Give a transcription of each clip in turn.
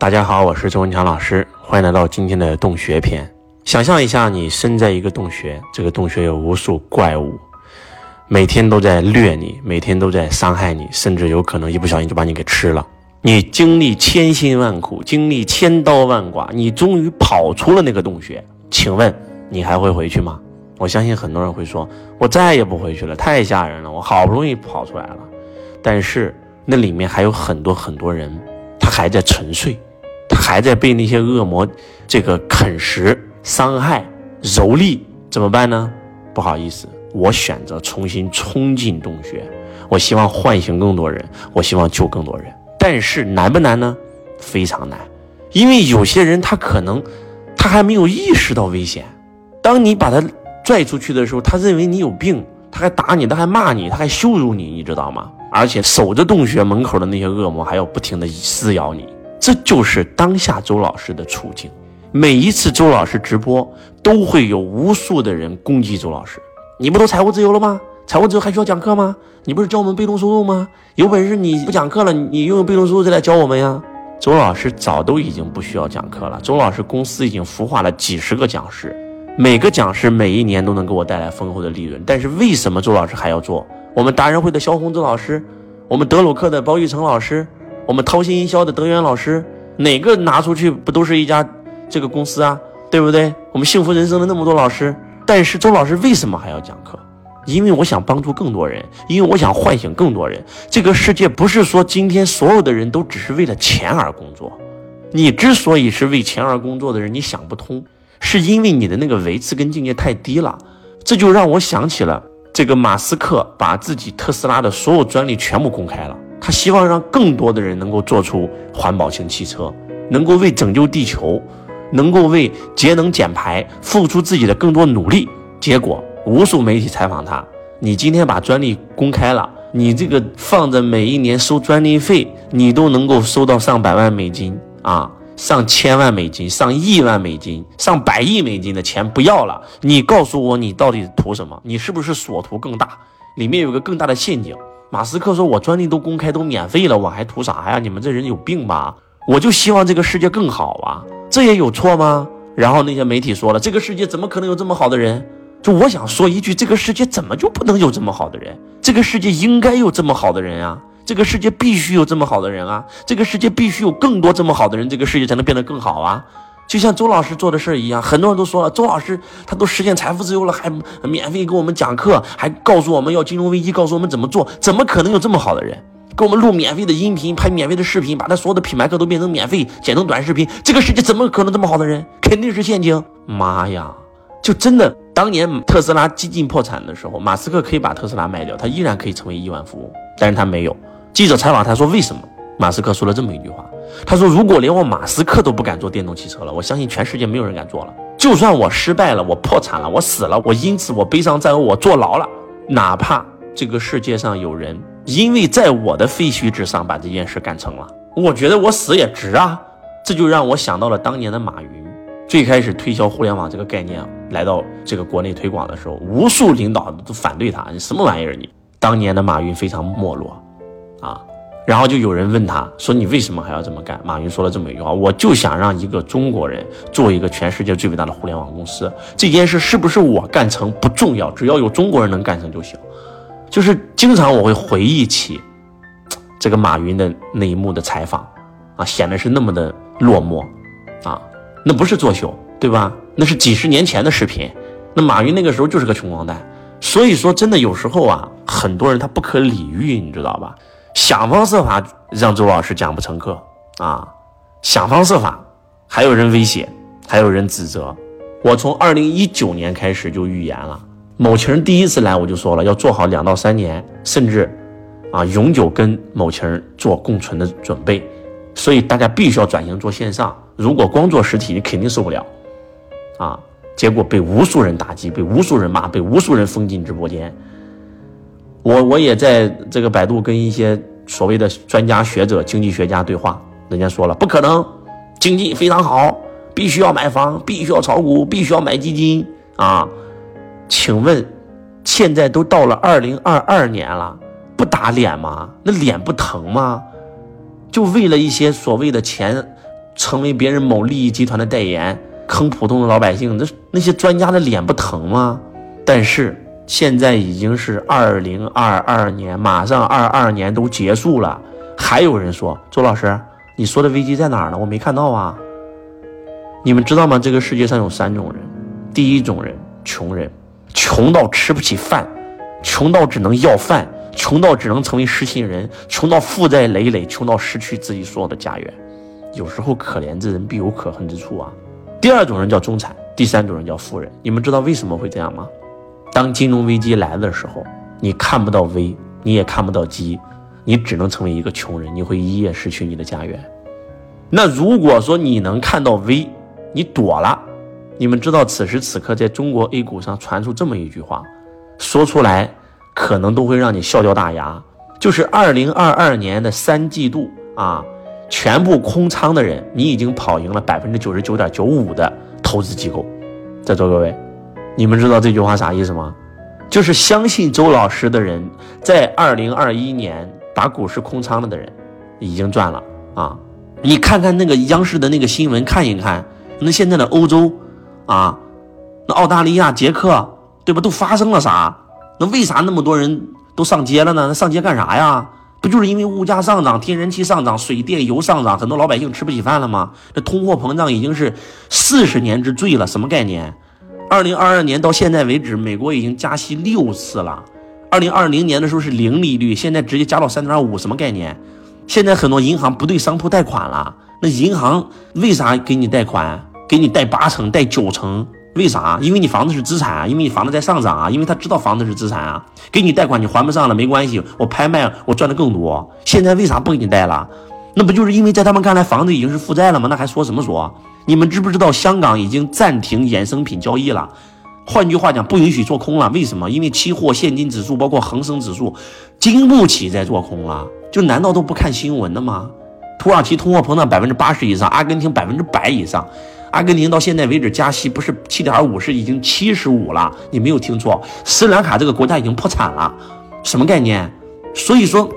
大家好，我是周文强老师，欢迎来到今天的洞穴篇。想象一下，你身在一个洞穴，这个洞穴有无数怪物，每天都在掠你，每天都在伤害你，甚至有可能一不小心就把你给吃了。你经历千辛万苦，经历千刀万剐，你终于跑出了那个洞穴。请问你还会回去吗？我相信很多人会说，我再也不回去了，太吓人了。我好不容易跑出来了，但是那里面还有很多很多人，他还在沉睡。还在被那些恶魔这个啃食、伤害、蹂躏，怎么办呢？不好意思，我选择重新冲进洞穴。我希望唤醒更多人，我希望救更多人。但是难不难呢？非常难，因为有些人他可能他还没有意识到危险。当你把他拽出去的时候，他认为你有病，他还打你，他还骂你，他还羞辱你，你知道吗？而且守着洞穴门口的那些恶魔还要不停的撕咬你。这就是当下周老师的处境。每一次周老师直播，都会有无数的人攻击周老师。你不都财务自由了吗？财务自由还需要讲课吗？你不是教我们被动收入吗？有本事你不讲课了，你用被动收入再来教我们呀！周老师早都已经不需要讲课了。周老师公司已经孵化了几十个讲师，每个讲师每一年都能给我带来丰厚的利润。但是为什么周老师还要做？我们达人会的肖红周老师，我们德鲁克的包玉成老师。我们掏心营销的德源老师，哪个拿出去不都是一家这个公司啊？对不对？我们幸福人生的那么多老师，但是周老师为什么还要讲课？因为我想帮助更多人，因为我想唤醒更多人。这个世界不是说今天所有的人都只是为了钱而工作。你之所以是为钱而工作的人，你想不通，是因为你的那个维次跟境界太低了。这就让我想起了这个马斯克把自己特斯拉的所有专利全部公开了。他希望让更多的人能够做出环保型汽车，能够为拯救地球，能够为节能减排付出自己的更多努力。结果，无数媒体采访他：“你今天把专利公开了，你这个放着每一年收专利费，你都能够收到上百万美金啊，上千万美金，上亿万美金，上百亿美金的钱不要了。你告诉我，你到底图什么？你是不是所图更大？里面有个更大的陷阱。”马斯克说：“我专利都公开，都免费了，我还图啥呀？你们这人有病吧？我就希望这个世界更好啊，这也有错吗？”然后那些媒体说了：“这个世界怎么可能有这么好的人？”就我想说一句：这个世界怎么就不能有这么好的人？这个世界应该有这么好的人啊！这个世界必须有这么好的人啊！这个世界必须有更多这么好的人，这个世界才能变得更好啊！就像周老师做的事儿一样，很多人都说了，周老师他都实现财富自由了，还免费给我们讲课，还告诉我们要金融危机，告诉我们怎么做，怎么可能有这么好的人？给我们录免费的音频，拍免费的视频，把他所有的品牌课都变成免费，剪成短视频。这个世界怎么可能这么好的人？肯定是陷阱！妈呀，就真的当年特斯拉几近破产的时候，马斯克可以把特斯拉卖掉，他依然可以成为亿万富翁，但是他没有。记者采访他说为什么？马斯克说了这么一句话。他说：“如果连我马斯克都不敢做电动汽车了，我相信全世界没有人敢做了。就算我失败了，我破产了，我死了，我因此我悲伤在我坐牢了，哪怕这个世界上有人因为在我的废墟之上把这件事干成了，我觉得我死也值啊！这就让我想到了当年的马云，最开始推销互联网这个概念来到这个国内推广的时候，无数领导都反对他，你什么玩意儿你？当年的马云非常没落，啊。”然后就有人问他说：“你为什么还要这么干？”马云说了这么一句话：“我就想让一个中国人做一个全世界最伟大的互联网公司。这件事是不是我干成不重要，只要有中国人能干成就行。”就是经常我会回忆起这个马云的那一幕的采访啊，显得是那么的落寞啊，那不是作秀对吧？那是几十年前的视频。那马云那个时候就是个穷光蛋。所以说，真的有时候啊，很多人他不可理喻，你知道吧？想方设法让周老师讲不成课啊！想方设法，还有人威胁，还有人指责。我从二零一九年开始就预言了，某情人第一次来我就说了，要做好两到三年，甚至啊永久跟某情人做共存的准备。所以大家必须要转型做线上，如果光做实体，你肯定受不了啊！结果被无数人打击，被无数人骂，被无数人封禁直播间。我我也在这个百度跟一些所谓的专家学者、经济学家对话，人家说了不可能，经济非常好，必须要买房，必须要炒股，必须要买基金啊！请问，现在都到了二零二二年了，不打脸吗？那脸不疼吗？就为了一些所谓的钱，成为别人某利益集团的代言，坑普通的老百姓，那那些专家的脸不疼吗？但是现在已经是二零二二年，马上二二年都结束了，还有人说周老师，你说的危机在哪儿呢？我没看到啊。你们知道吗？这个世界上有三种人，第一种人，穷人，穷到吃不起饭，穷到只能要饭，穷到只能成为失信人，穷到负债累累，穷到失去自己所有的家园。有时候可怜之人必有可恨之处啊。第二种人叫中产，第三种人叫富人。你们知道为什么会这样吗？当金融危机来的时候，你看不到危，你也看不到机，你只能成为一个穷人，你会一夜失去你的家园。那如果说你能看到危，你躲了，你们知道此时此刻在中国 A 股上传出这么一句话，说出来可能都会让你笑掉大牙。就是二零二二年的三季度啊，全部空仓的人，你已经跑赢了百分之九十九点九五的投资机构。在座各位，你们知道这句话啥意思吗？就是相信周老师的人，在二零二一年把股市空仓了的人，已经赚了啊！你看看那个央视的那个新闻，看一看。那现在的欧洲，啊，那澳大利亚、捷克，对吧？都发生了啥？那为啥那么多人都上街了呢？那上街干啥呀？不就是因为物价上涨、天然气上涨、水电油上涨，很多老百姓吃不起饭了吗？这通货膨胀已经是四十年之最了，什么概念？二零二二年到现在为止，美国已经加息六次了。二零二零年的时候是零利率，现在直接加到三点五，什么概念？现在很多银行不对商铺贷款了，那银行为啥给你贷款？给你贷八成，贷九成，为啥？因为你房子是资产啊，因为你房子在上涨啊，因为他知道房子是资产啊。给你贷款，你还不上了没关系，我拍卖，我赚的更多。现在为啥不给你贷了？那不就是因为在他们看来房子已经是负债了吗？那还说什么说？你们知不知道香港已经暂停衍生品交易了？换句话讲，不允许做空了。为什么？因为期货、现金指数，包括恒生指数，经不起再做空了。就难道都不看新闻的吗？土耳其通货膨胀百分之八十以上，阿根廷百分之百以上。阿根廷到现在为止加息不是七点五，是已经七十五了。你没有听错，斯里兰卡这个国家已经破产了，什么概念？所以说，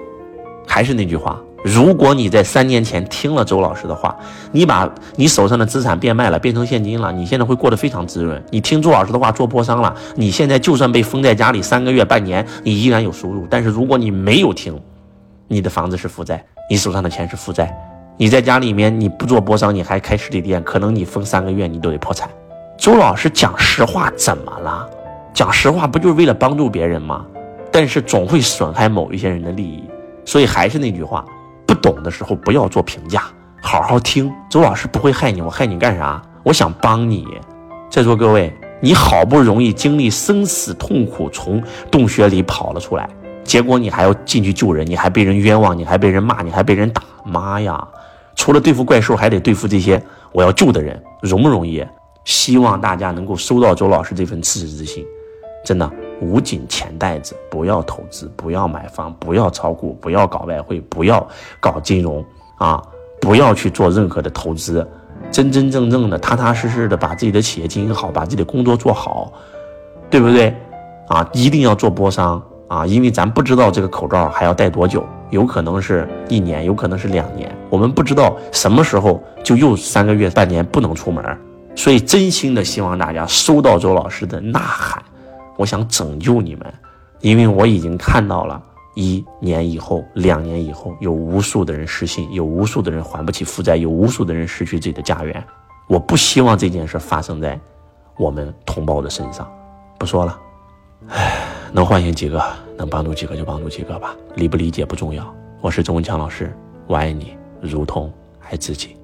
还是那句话，如果你在三年前听了周老师的话，你把你手上的资产变卖了，变成现金了，你现在会过得非常滋润。你听周老师的话做波商了，你现在就算被封在家里三个月、半年，你依然有收入。但是如果你没有听，你的房子是负债，你手上的钱是负债。你在家里面，你不做波商，你还开实体店，可能你封三个月，你都得破产。周老师讲实话怎么了？讲实话不就是为了帮助别人吗？但是总会损害某一些人的利益，所以还是那句话，懂的时候不要做评价，好好听。周老师不会害你，我害你干啥？我想帮你。在座各位，你好不容易经历生死痛苦，从洞穴里跑了出来，结果你还要进去救人，你还被人冤枉，你还被人骂，你还被人打，妈呀！除了对付怪兽，还得对付这些我要救的人，容不容易？希望大家能够收到周老师这份赤子之心，真的，捂紧钱袋子，不要投资，不要买房，不要炒股，不要搞外汇，不要搞金融啊，不要去做任何的投资，真真正正的、踏踏实实的把自己的企业经营好，把自己的工作做好，对不对？啊，一定要做波商啊，因为咱不知道这个口罩还要戴多久。有可能是一年，有可能是两年，我们不知道什么时候就又三个月、半年不能出门，所以真心的希望大家收到周老师的呐喊，我想拯救你们，因为我已经看到了一年以后、两年以后，有无数的人失信，有无数的人还不起负债，有无数的人失去自己的家园，我不希望这件事发生在我们同胞的身上。不说了，唉，能唤醒几个？能帮助几个就帮助几个吧，理不理解不重要。我是周文强老师，我爱你，如同爱自己。